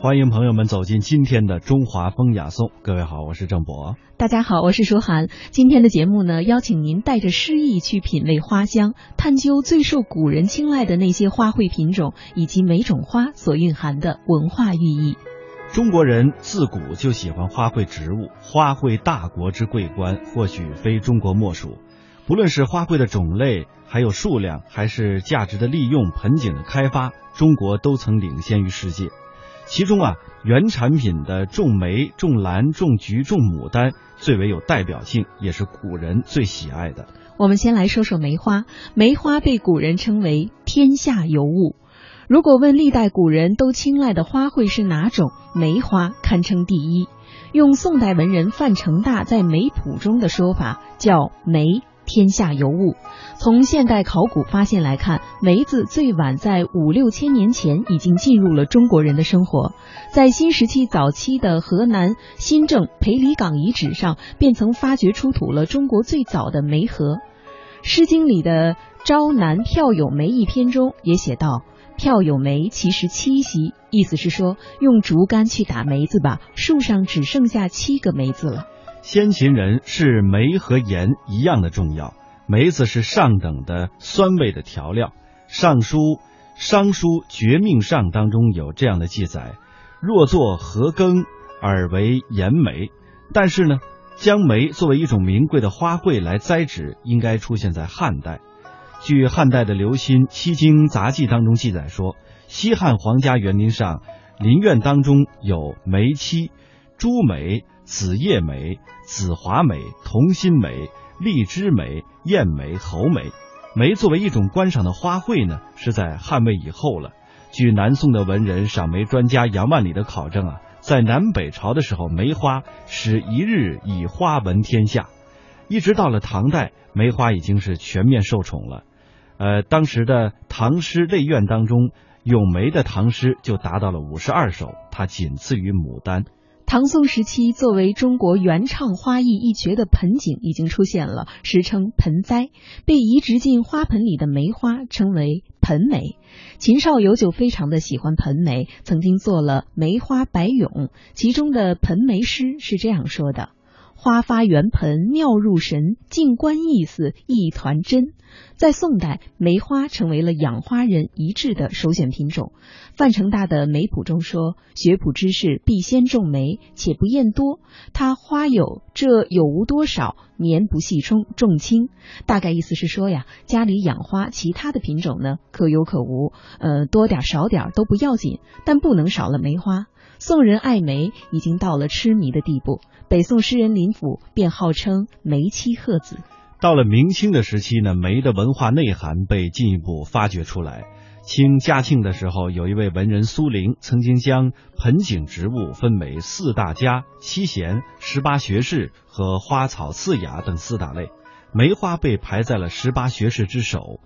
欢迎朋友们走进今天的中华风雅颂。各位好，我是郑博。大家好，我是舒涵。今天的节目呢，邀请您带着诗意去品味花香，探究最受古人青睐的那些花卉品种以及每种花所蕴含的文化寓意。中国人自古就喜欢花卉植物，花卉大国之桂冠，或许非中国莫属。不论是花卉的种类，还有数量，还是价值的利用、盆景的开发，中国都曾领先于世界。其中啊，原产品的种梅、种兰、种菊、种牡丹最为有代表性，也是古人最喜爱的。我们先来说说梅花。梅花被古人称为天下尤物。如果问历代古人都青睐的花卉是哪种，梅花堪称第一。用宋代文人范成大在《梅谱》中的说法，叫梅。天下尤物。从现代考古发现来看，梅子最晚在五六千年前已经进入了中国人的生活。在新石器早期的河南新郑裴李岗遗址上，便曾发掘出土了中国最早的梅核。《诗经》里的《朝南票有梅》一篇中也写道：“票有梅，其实七夕。”意思是说，用竹竿去打梅子吧，树上只剩下七个梅子了。先秦人视梅和盐一样的重要，梅子是上等的酸味的调料。《尚书·商书绝命上》当中有这样的记载：若作禾耕，而为盐梅。但是呢，将梅作为一种名贵的花卉来栽植，应该出现在汉代。据汉代的刘歆《七经杂记》当中记载说，西汉皇家园林上林苑当中有梅妻、朱梅。紫叶梅、紫华梅、同心梅、荔枝梅、燕梅、猴梅，梅作为一种观赏的花卉呢，是在汉魏以后了。据南宋的文人赏梅专家杨万里的考证啊，在南北朝的时候，梅花是一日以花闻天下，一直到了唐代，梅花已经是全面受宠了。呃，当时的唐诗类苑当中，咏梅的唐诗就达到了五十二首，它仅次于牡丹。唐宋时期，作为中国原创花艺一绝的盆景已经出现了，时称盆栽。被移植进花盆里的梅花称为盆梅。秦少游就非常的喜欢盆梅，曾经做了《梅花白咏》，其中的盆梅诗是这样说的。花发圆盆妙入神，静观意思一团真。在宋代，梅花成为了养花人一致的首选品种。范成大的《梅谱》中说：“学圃之士必先种梅，且不厌多。它花有这有无多少，年不细冲，重轻。”大概意思是说呀，家里养花，其他的品种呢可有可无，呃，多点少点都不要紧，但不能少了梅花。宋人爱梅已经到了痴迷的地步，北宋诗人林甫便号称梅妻鹤子。到了明清的时期呢，梅的文化内涵被进一步发掘出来。清嘉庆的时候，有一位文人苏龄曾经将盆景植物分为四大家、七贤、十八学士和花草四雅等四大类，梅花被排在了十八学士之首。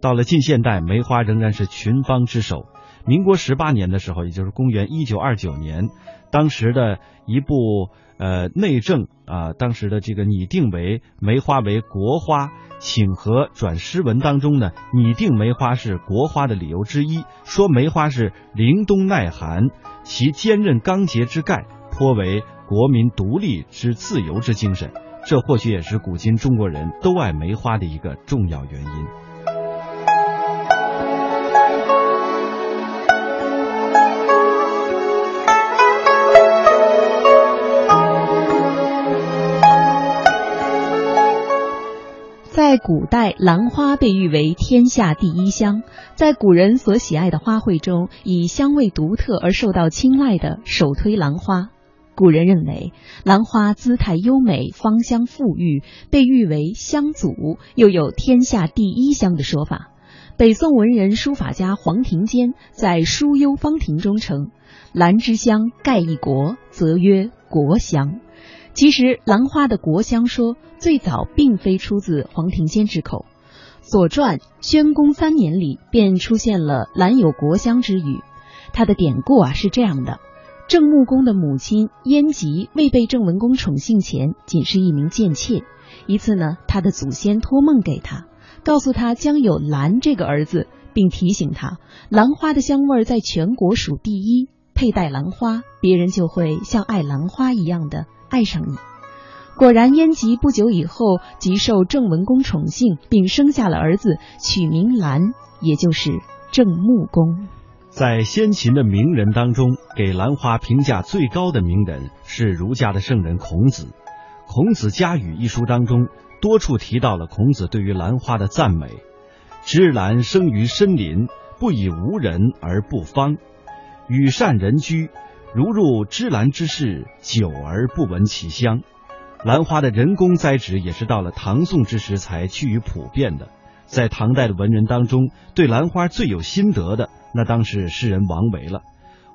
到了近现代，梅花仍然是群芳之首。民国十八年的时候，也就是公元一九二九年，当时的一部呃内政啊，当时的这个拟定为梅花为国花，请和转诗文当中呢，拟定梅花是国花的理由之一，说梅花是凛冬耐寒，其坚韧刚洁之概，颇为国民独立之自由之精神。这或许也是古今中国人都爱梅花的一个重要原因。古代，兰花被誉为天下第一香。在古人所喜爱的花卉中，以香味独特而受到青睐的，首推兰花。古人认为，兰花姿态优美，芳香馥郁，被誉为香祖，又有天下第一香的说法。北宋文人书法家黄庭坚在《书幽芳庭》中称：“兰之香盖一国，则曰国香。”其实，兰花的国香说最早并非出自黄庭坚之口，《左传·宣公三年》里便出现了“兰有国香”之语。它的典故啊是这样的：郑穆公的母亲燕吉未被郑文公宠幸前，仅是一名贱妾。一次呢，他的祖先托梦给他，告诉他将有兰这个儿子，并提醒他兰花的香味在全国数第一。佩戴兰花，别人就会像爱兰花一样的爱上你。果然，燕吉不久以后即受郑文公宠幸，并生下了儿子，取名兰，也就是郑穆公。在先秦的名人当中，给兰花评价最高的名人是儒家的圣人孔子。《孔子家语》一书当中多处提到了孔子对于兰花的赞美：“芝兰生于深林，不以无人而不芳；与善人居，如入芝兰之室，久而不闻其香。”兰花的人工栽植也是到了唐宋之时才趋于普遍的。在唐代的文人当中，对兰花最有心得的，那当是诗人王维了。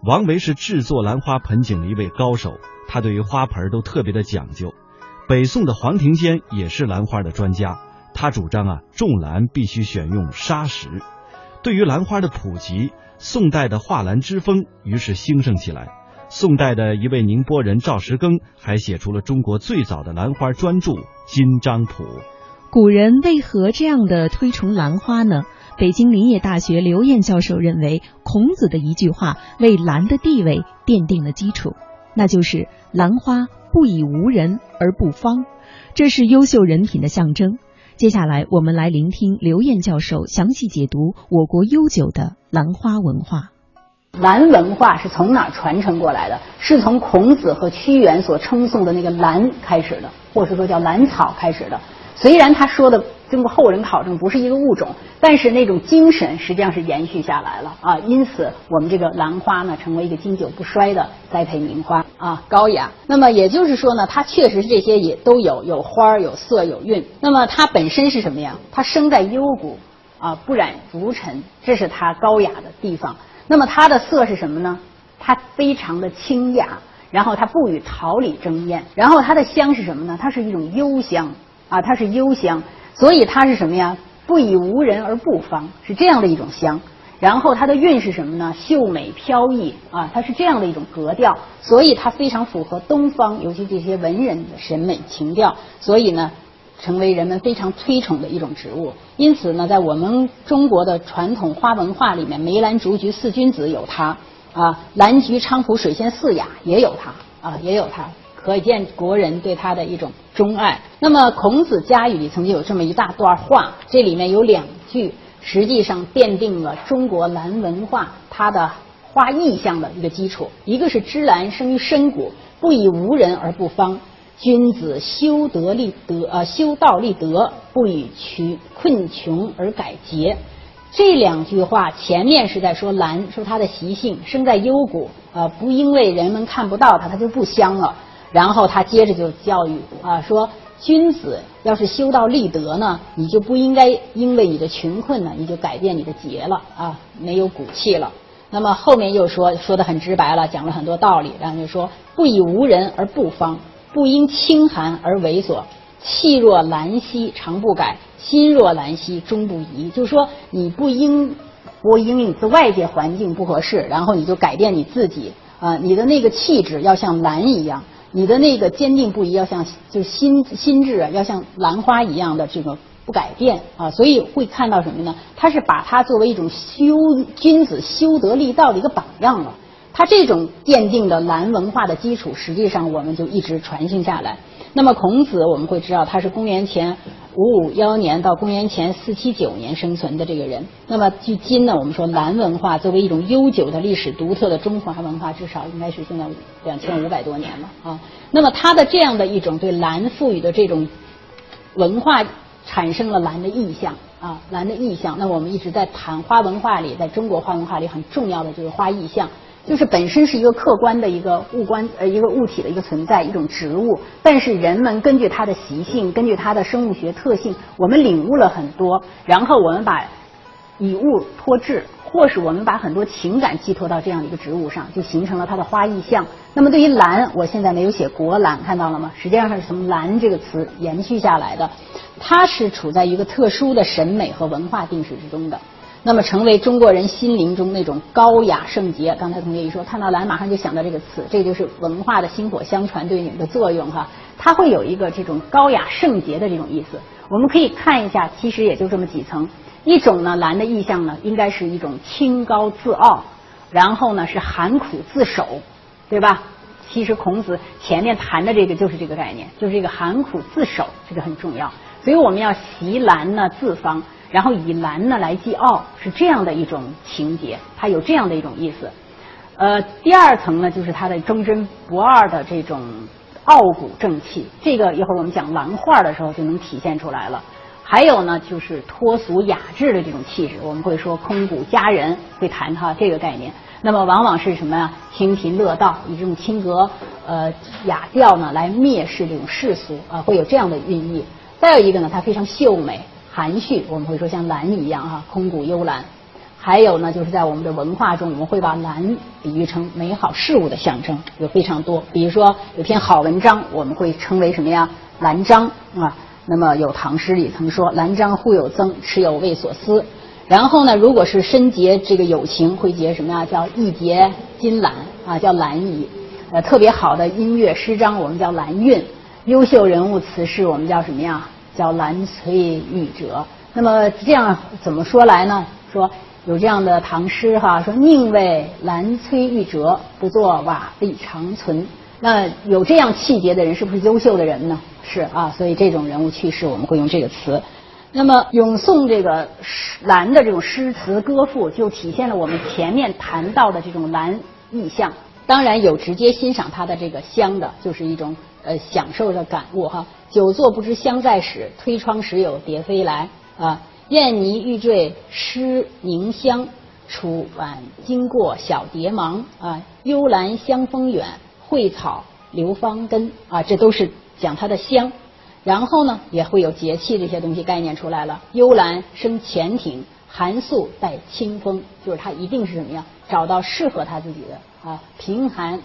王维是制作兰花盆景的一位高手，他对于花盆都特别的讲究。北宋的黄庭坚也是兰花的专家，他主张啊，种兰必须选用砂石。对于兰花的普及，宋代的画兰之风于是兴盛起来。宋代的一位宁波人赵石庚还写出了中国最早的兰花专著《金章谱》。古人为何这样的推崇兰花呢？北京林业大学刘燕教授认为，孔子的一句话为兰的地位奠定了基础，那就是“兰花不以无人而不芳”，这是优秀人品的象征。接下来，我们来聆听刘燕教授详细解读我国悠久的兰花文化。兰文化是从哪传承过来的？是从孔子和屈原所称颂的那个兰开始的，或者说叫兰草开始的。虽然他说的经过后人考证不是一个物种，但是那种精神实际上是延续下来了啊。因此，我们这个兰花呢，成为一个经久不衰的栽培名花啊，高雅。那么也就是说呢，它确实这些也都有，有花儿有色有韵。那么它本身是什么呀？它生在幽谷啊，不染浮尘，这是它高雅的地方。那么它的色是什么呢？它非常的清雅，然后它不与桃李争艳，然后它的香是什么呢？它是一种幽香啊，它是幽香，所以它是什么呀？不以无人而不芳，是这样的一种香。然后它的韵是什么呢？秀美飘逸啊，它是这样的一种格调，所以它非常符合东方，尤其这些文人的审美情调。所以呢。成为人们非常推崇的一种植物，因此呢，在我们中国的传统花文化里面，梅兰竹菊四君子有它啊，兰菊菖蒲水仙四雅也有它啊，也有它，可见国人对它的一种钟爱。那么《孔子家语》里曾经有这么一大段话，这里面有两句，实际上奠定了中国兰文化它的花意象的一个基础。一个是芝兰生于深谷，不以无人而不芳。君子修德立德，呃，修道立德，不以穷困穷而改节。这两句话前面是在说兰，说它的习性生在幽谷，呃，不因为人们看不到它，它就不香了。然后他接着就教育啊，说君子要是修道立德呢，你就不应该因为你的穷困呢，你就改变你的节了啊，没有骨气了。那么后面又说说的很直白了，讲了很多道理，然后就说不以无人而不芳。不因清寒而猥琐，气若兰兮常不改，心若兰兮终不移。就是说，你不因不因你的外界环境不合适，然后你就改变你自己啊！你的那个气质要像兰一样，你的那个坚定不移要像就心心智啊，要像兰花一样的这个不改变啊！所以会看到什么呢？他是把它作为一种修君子修德立道的一个榜样了。它这种奠定的兰文化的基础，实际上我们就一直传承下来。那么孔子，我们会知道他是公元前五五幺年到公元前四七九年生存的这个人。那么距今呢，我们说兰文化作为一种悠久的历史独特的中华文化，至少应该是现在两千五百多年了啊。那么他的这样的一种对兰赋予的这种文化，产生了兰的意象啊，兰的意象。那我们一直在谈花文化里，在中国花文化里很重要的就是花意象。就是本身是一个客观的一个物观呃一个物体的一个存在一种植物，但是人们根据它的习性，根据它的生物学特性，我们领悟了很多，然后我们把以物托志，或是我们把很多情感寄托到这样的一个植物上，就形成了它的花意象。那么对于兰，我现在没有写国兰，看到了吗？实际上是从兰这个词延续下来的，它是处在一个特殊的审美和文化定式之中的。那么，成为中国人心灵中那种高雅圣洁。刚才同学一说，看到兰马上就想到这个词，这就是文化的薪火相传对你们的作用哈。它会有一个这种高雅圣洁的这种意思。我们可以看一下，其实也就这么几层。一种呢，兰的意象呢，应该是一种清高自傲然后呢是寒苦自守，对吧？其实孔子前面谈的这个就是这个概念，就是这个寒苦自守，这个很重要。所以我们要习兰呢自方，然后以兰呢来祭傲，是这样的一种情节，它有这样的一种意思。呃，第二层呢就是它的忠贞不二的这种傲骨正气，这个一会儿我们讲兰画的时候就能体现出来了。还有呢就是脱俗雅致的这种气质，我们会说空谷佳人，会谈它这个概念。那么往往是什么呀？清贫乐道，以这种清格呃雅调呢来蔑视这种世俗啊，会有这样的寓意。再有一个呢，它非常秀美含蓄，我们会说像兰一样哈，空谷幽兰。还有呢，就是在我们的文化中，我们会把兰比喻成美好事物的象征，有非常多。比如说有篇好文章，我们会称为什么呀？兰章啊。那么有唐诗里曾说：“兰章忽有增，持有未所思。”然后呢，如果是深结这个友情，会结什么呀？叫一结金兰啊，叫兰谊。呃，特别好的音乐诗章，我们叫兰韵；优秀人物词诗，我们叫什么呀？叫兰催玉折。那么这样怎么说来呢？说有这样的唐诗哈，说宁为兰催玉折，不作瓦砾长存。那有这样气节的人，是不是优秀的人呢？是啊，所以这种人物去世，我们会用这个词。那么咏颂这个兰的这种诗词歌赋，就体现了我们前面谈到的这种兰意象。当然有直接欣赏它的这个香的，就是一种呃享受的感悟哈。久坐不知香在始，推窗时有蝶飞来啊。燕泥欲坠湿凝香，楚晚经过小蝶忙啊。幽兰香风远，蕙草流芳根啊，这都是讲它的香。然后呢，也会有节气这些东西概念出来了。幽兰生前庭，寒素带清风，就是它一定是什么呀？找到适合他自己的啊，贫寒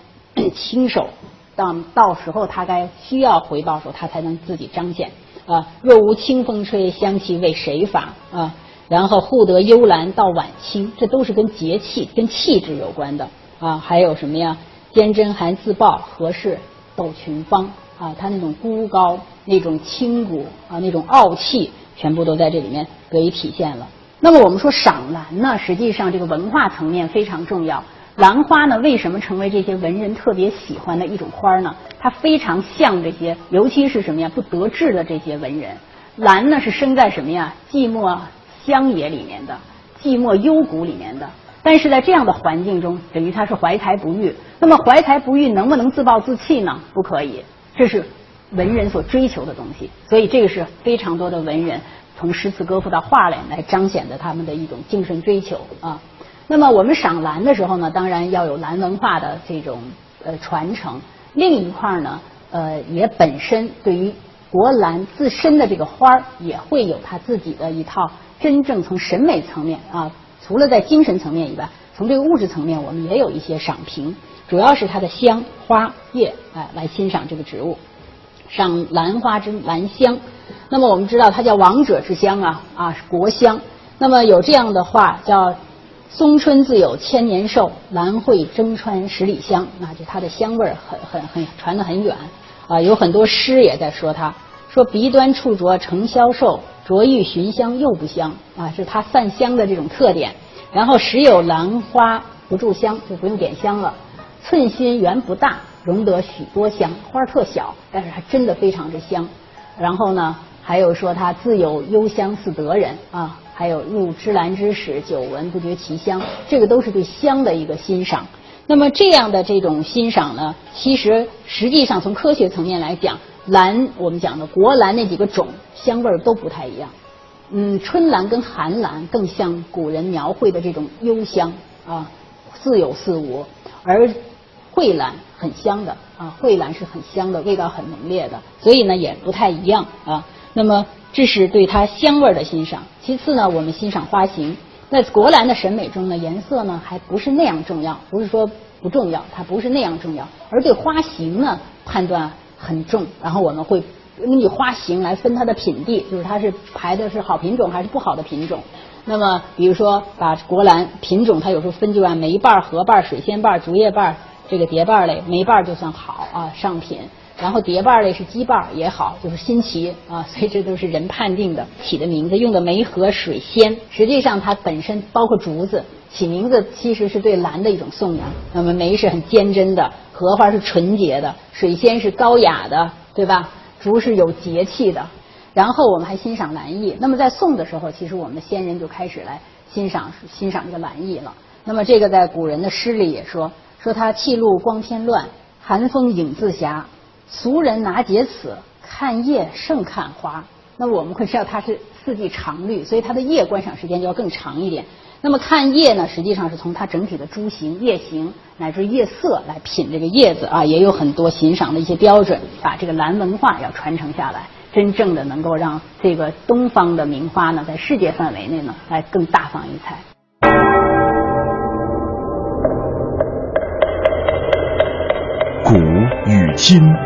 清守，到到时候他该需要回报时候，他才能自己彰显啊。若无清风吹，香气为谁发啊？然后护得幽兰到晚清，这都是跟节气、跟气质有关的啊。还有什么呀？坚贞寒自报，何事斗群芳？啊，他那种孤高、那种清古啊、那种傲气，全部都在这里面得以体现了。那么我们说赏兰呢，实际上这个文化层面非常重要。兰花呢，为什么成为这些文人特别喜欢的一种花呢？它非常像这些，尤其是什么呀？不得志的这些文人。兰呢，是生在什么呀？寂寞乡野里面的，寂寞幽谷里面的。但是在这样的环境中，等于他是怀才不遇。那么怀才不遇，能不能自暴自弃呢？不可以。这是文人所追求的东西，所以这个是非常多的文人从诗词歌赋到画来来彰显的他们的一种精神追求啊。那么我们赏兰的时候呢，当然要有兰文化的这种呃传承。另一块呢，呃，也本身对于国兰自身的这个花儿，也会有它自己的一套真正从审美层面啊，除了在精神层面以外，从这个物质层面，我们也有一些赏评。主要是它的香花叶，哎，来欣赏这个植物，赏兰花之兰香。那么我们知道它叫王者之香啊，啊是，国香。那么有这样的话叫“松春自有千年寿，兰蕙争川十里香”，那就它的香味很很很传得很远啊。有很多诗也在说它，说鼻端触着成消瘦，着欲寻香又不香啊，是它散香的这种特点。然后时有兰花不住香，就不用点香了。寸心圆不大，容得许多香，花特小，但是它真的非常之香。然后呢，还有说它自有幽香似德人啊，还有入芝兰之室，久闻不觉其香，这个都是对香的一个欣赏。那么这样的这种欣赏呢，其实实际上从科学层面来讲，兰我们讲的国兰那几个种香味都不太一样。嗯，春兰跟寒兰更像古人描绘的这种幽香啊，似有似无，而蕙兰很香的啊，蕙兰是很香的，味道很浓烈的，所以呢也不太一样啊。那么这是对它香味的欣赏。其次呢，我们欣赏花型。在国兰的审美中呢，颜色呢还不是那样重要，不是说不重要，它不是那样重要。而对花型呢判断很重，然后我们会根据花型来分它的品地，就是它是排的是好品种还是不好的品种。那么比如说把国兰品种，它有时候分就按梅瓣、荷瓣、水仙瓣、竹叶瓣。这个蝶瓣类，梅瓣就算好啊，上品。然后蝶瓣类是鸡瓣也好，就是新奇啊，所以这都是人判定的起的名字，用的梅和水仙，实际上它本身包括竹子起名字其实是对兰的一种颂扬。那么梅是很坚贞的，荷花是纯洁的，水仙是高雅的，对吧？竹是有节气的。然后我们还欣赏兰意。那么在宋的时候，其实我们的先人就开始来欣赏欣赏这个兰意了。那么这个在古人的诗里也说，说它气露光天乱，寒风影自暇。俗人拿节此，看叶胜看花。那我们会知道它是四季常绿，所以它的叶观赏时间就要更长一点。那么看叶呢，实际上是从它整体的株形、叶形乃至叶色来品这个叶子啊，也有很多欣赏的一些标准，把这个兰文化要传承下来，真正的能够让这个东方的名花呢，在世界范围内呢，来更大放异彩。古与今。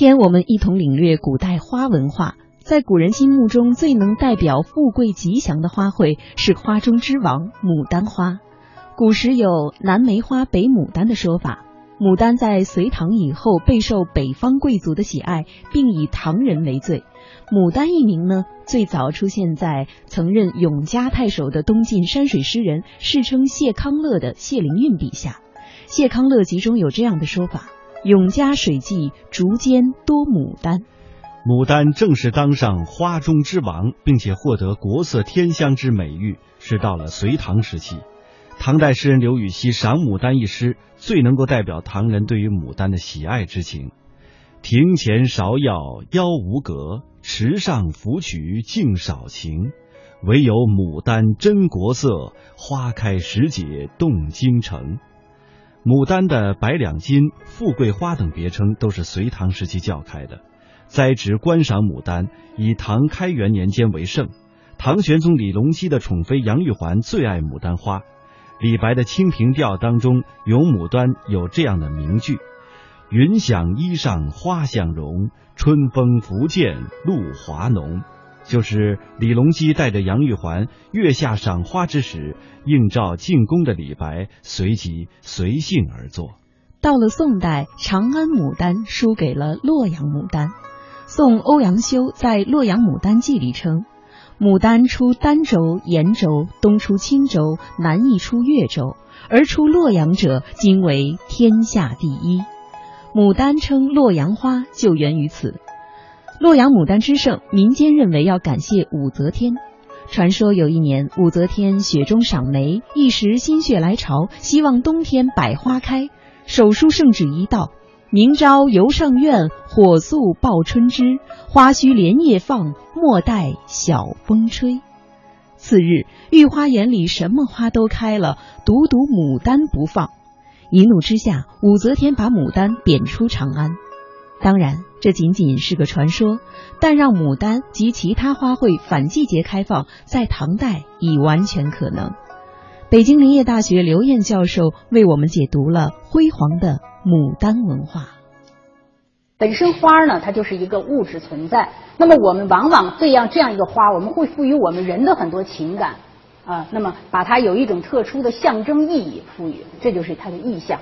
天我们一同领略古代花文化。在古人心目中最能代表富贵吉祥的花卉是花中之王牡丹花。古时有南梅花北牡丹的说法。牡丹在隋唐以后备受北方贵族的喜爱，并以唐人为最。牡丹一名呢，最早出现在曾任永嘉太守的东晋山水诗人世称谢康乐的谢灵运笔下。谢康乐集中有这样的说法。永嘉水记竹间多牡丹，牡丹正式当上花中之王，并且获得国色天香之美誉，是到了隋唐时期。唐代诗人刘禹锡赏牡丹一诗，最能够代表唐人对于牡丹的喜爱之情。庭前芍药妖无格，池上芙蕖净少情。唯有牡丹真国色，花开时节动京城。牡丹的百两金、富贵花等别称都是隋唐时期叫开的。栽植观赏牡丹以唐开元年间为盛。唐玄宗李隆基的宠妃杨玉环最爱牡丹花。李白的《清平调》当中《咏牡丹》有这样的名句：“云想衣裳花想容，春风拂槛露华浓。”就是李隆基带着杨玉环月下赏花之时，映照进宫的李白随即随性而作。到了宋代，长安牡丹输给了洛阳牡丹。宋欧阳修在《洛阳牡丹记》里称：“牡丹出儋州、延州，东出青州，南亦出越州，而出洛阳者，今为天下第一。”牡丹称洛阳花，就源于此。洛阳牡丹之盛，民间认为要感谢武则天。传说有一年，武则天雪中赏梅，一时心血来潮，希望冬天百花开，手书圣旨一道：明朝游上苑，火速报春枝，花须连夜放，莫待晓风吹。次日，御花园里什么花都开了，独独牡丹不放。一怒之下，武则天把牡丹贬出长安。当然，这仅仅是个传说，但让牡丹及其他花卉反季节开放，在唐代已完全可能。北京林业大学刘燕教授为我们解读了辉煌的牡丹文化。本身花呢，它就是一个物质存在。那么我们往往这样这样一个花，我们会赋予我们人的很多情感啊，那么把它有一种特殊的象征意义赋予，这就是它的意象。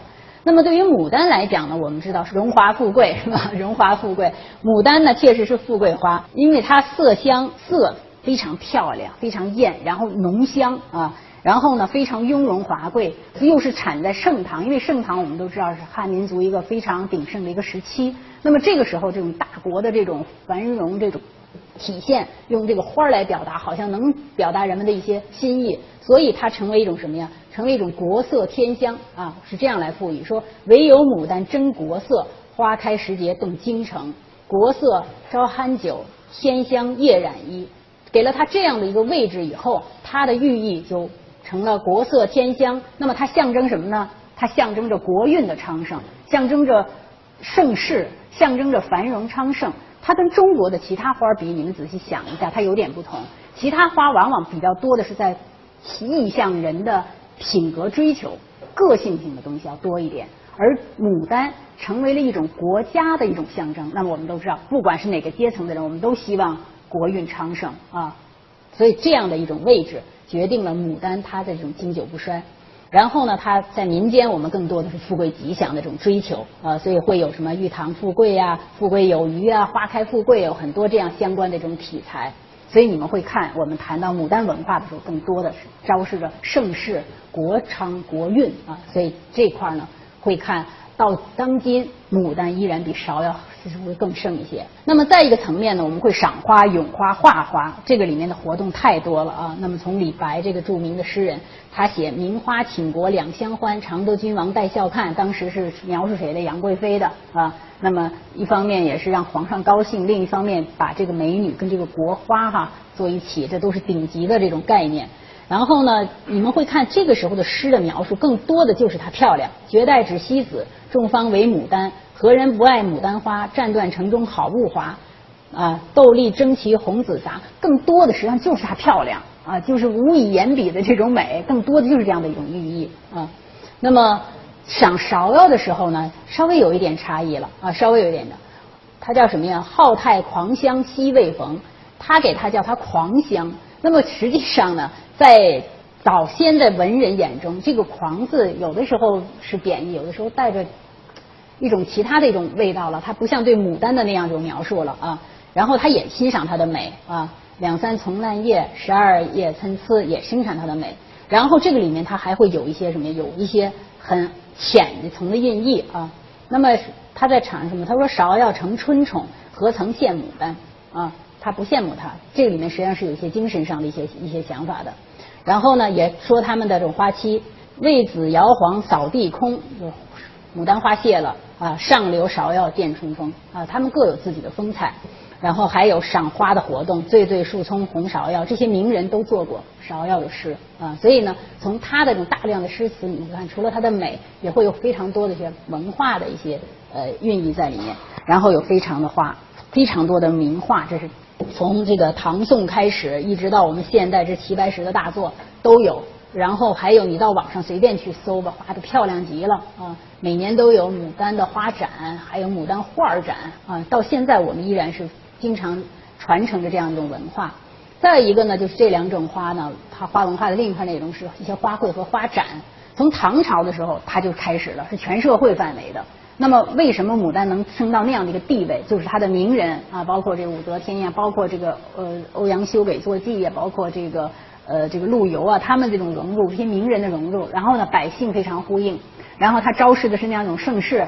那么对于牡丹来讲呢，我们知道是荣华富贵是吧？荣华富贵，牡丹呢确实是富贵花，因为它色香色非常漂亮，非常艳，然后浓香啊，然后呢非常雍容华贵，又是产在盛唐，因为盛唐我们都知道是汉民族一个非常鼎盛的一个时期。那么这个时候，这种大国的这种繁荣，这种。体现用这个花来表达，好像能表达人们的一些心意，所以它成为一种什么呀？成为一种国色天香啊，是这样来赋予。说唯有牡丹真国色，花开时节动京城。国色招酣酒，天香夜染衣。给了它这样的一个位置以后，它的寓意就成了国色天香。那么它象征什么呢？它象征着国运的昌盛，象征着盛世，象征着繁荣昌盛。它跟中国的其他花比，你们仔细想一下，它有点不同。其他花往往比较多的是在意向人的品格追求、个性性的东西要多一点，而牡丹成为了一种国家的一种象征。那么我们都知道，不管是哪个阶层的人，我们都希望国运昌盛啊。所以这样的一种位置，决定了牡丹它的这种经久不衰。然后呢，它在民间，我们更多的是富贵吉祥的这种追求啊，所以会有什么玉堂富贵呀、富贵有余啊、花开富贵，有很多这样相关的这种题材。所以你们会看，我们谈到牡丹文化的时候，更多的是昭示着盛世、国昌、国运啊。所以这块呢，会看到当今牡丹依然比芍药。其实会更盛一些。那么再一个层面呢，我们会赏花、咏花、画花，这个里面的活动太多了啊。那么从李白这个著名的诗人，他写“名花倾国两相欢，常得君王带笑看”，当时是描述谁的？杨贵妃的啊。那么一方面也是让皇上高兴，另一方面把这个美女跟这个国花哈坐一起，这都是顶级的这种概念。然后呢，你们会看这个时候的诗的描述，更多的就是她漂亮，“绝代指西子，众芳为牡丹。何人不爱牡丹花？战断城中好物华。”啊，“斗笠争奇红紫杂。”更多的实际上就是它漂亮啊，就是无以言比的这种美，更多的就是这样的一种寓意啊。那么赏芍药的时候呢，稍微有一点差异了啊，稍微有一点的，它叫什么呀？“浩态狂香惜未逢。”他给它叫它狂香。那么实际上呢？在早先的文人眼中，这个“狂”字有的时候是贬义，有的时候带着一种其他的一种味道了。它不像对牡丹的那样一种描述了啊。然后他也欣赏它的美啊，两三丛烂叶，十二叶参差，也欣赏它的美。然后这个里面它还会有一些什么？有一些很浅的层的印意啊。那么他在阐什么？他说：“芍药成春宠，何曾羡牡丹？”啊，他不羡慕它。这个里面实际上是有一些精神上的一些一些想法的。然后呢，也说他们的这种花期，魏子摇黄扫地空，牡丹花谢了啊，上流芍药见春风啊，他们各有自己的风采。然后还有赏花的活动，醉醉树丛红芍药，这些名人都做过芍药的诗啊。所以呢，从他的这种大量的诗词，你看，除了它的美，也会有非常多的一些文化的一些呃寓意在里面。然后有非常的画，非常多的名画，这是。从这个唐宋开始，一直到我们现代这齐白石的大作都有，然后还有你到网上随便去搜吧，画的漂亮极了啊！每年都有牡丹的花展，还有牡丹画展啊！到现在我们依然是经常传承着这样一种文化。再一个呢，就是这两种花呢，它花文化的另一块内容是一些花卉和花展。从唐朝的时候，它就开始了，是全社会范围的。那么，为什么牡丹能升到那样的一个地位？就是它的名人啊，包括这武则天呀，包括这个呃欧阳修给作记呀，包括这个呃这个陆游啊，他们这种融入，这些名人的融入，然后呢，百姓非常呼应，然后他昭示的是那样一种盛世，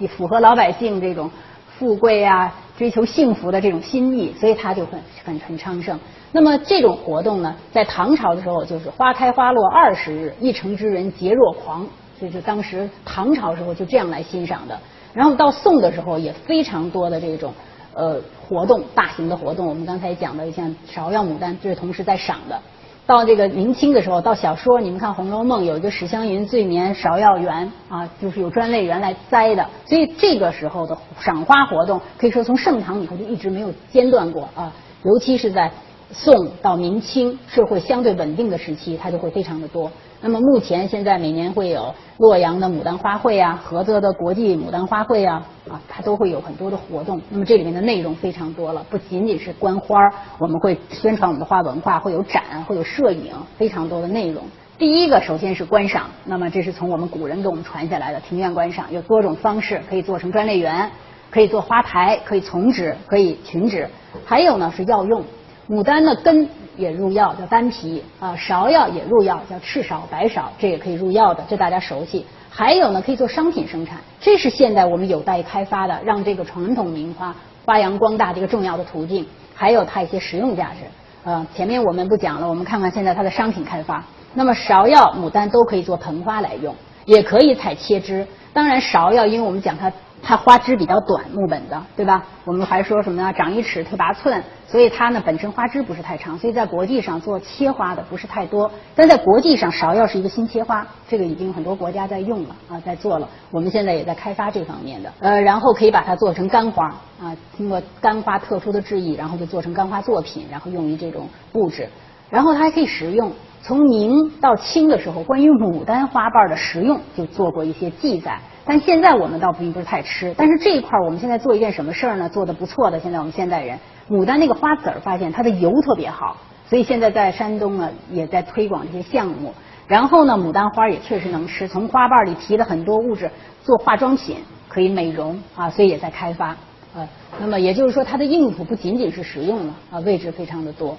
这符合老百姓这种富贵啊、追求幸福的这种心意，所以他就很很很昌盛。那么这种活动呢，在唐朝的时候，就是花开花落二十日，一城之人皆若狂。这是当时唐朝时候就这样来欣赏的，然后到宋的时候也非常多的这种呃活动，大型的活动。我们刚才讲的像芍药、牡丹，这是同时在赏的。到这个明清的时候，到小说，你们看《红楼梦》有一个史湘云醉眠芍药园啊，就是有专类园来栽的。所以这个时候的赏花活动，可以说从盛唐以后就一直没有间断过啊，尤其是在宋到明清社会相对稳定的时期，它就会非常的多。那么目前现在每年会有洛阳的牡丹花会啊，菏泽的国际牡丹花会啊，啊，它都会有很多的活动。那么这里面的内容非常多了，不仅仅是观花，我们会宣传我们的花文化，会有展，会有摄影，非常多的内容。第一个首先是观赏，那么这是从我们古人给我们传下来的庭院观赏，有多种方式，可以做成专类园，可以做花台，可以丛植，可以群植，还有呢是药用。牡丹的根。也入药，叫丹皮啊；芍药也入药，叫赤芍、白芍，这也可以入药的，这大家熟悉。还有呢，可以做商品生产，这是现在我们有待开发的，让这个传统名花发扬光大的一个重要的途径。还有它一些实用价值，呃，前面我们不讲了，我们看看现在它的商品开发。那么芍药、牡丹都可以做盆花来用，也可以采切枝。当然，芍药因为我们讲它它花枝比较短，木本的，对吧？我们还说什么呢？长一尺退八寸，所以它呢本身花枝不是太长，所以在国际上做切花的不是太多。但在国际上，芍药是一个新切花，这个已经很多国家在用了啊，在做了。我们现在也在开发这方面的，呃，然后可以把它做成干花啊，通过干花特殊的制艺，然后就做成干花作品，然后用于这种布置。然后它还可以食用。从明到清的时候，关于牡丹花瓣的食用就做过一些记载。但现在我们倒并不是太吃，但是这一块我们现在做一件什么事儿呢？做的不错的。现在我们现代人，牡丹那个花籽儿发现它的油特别好，所以现在在山东呢也在推广这些项目。然后呢，牡丹花也确实能吃，从花瓣里提了很多物质做化妆品，可以美容啊，所以也在开发。呃，那么也就是说，它的用途不仅仅是食用了啊，位置非常的多。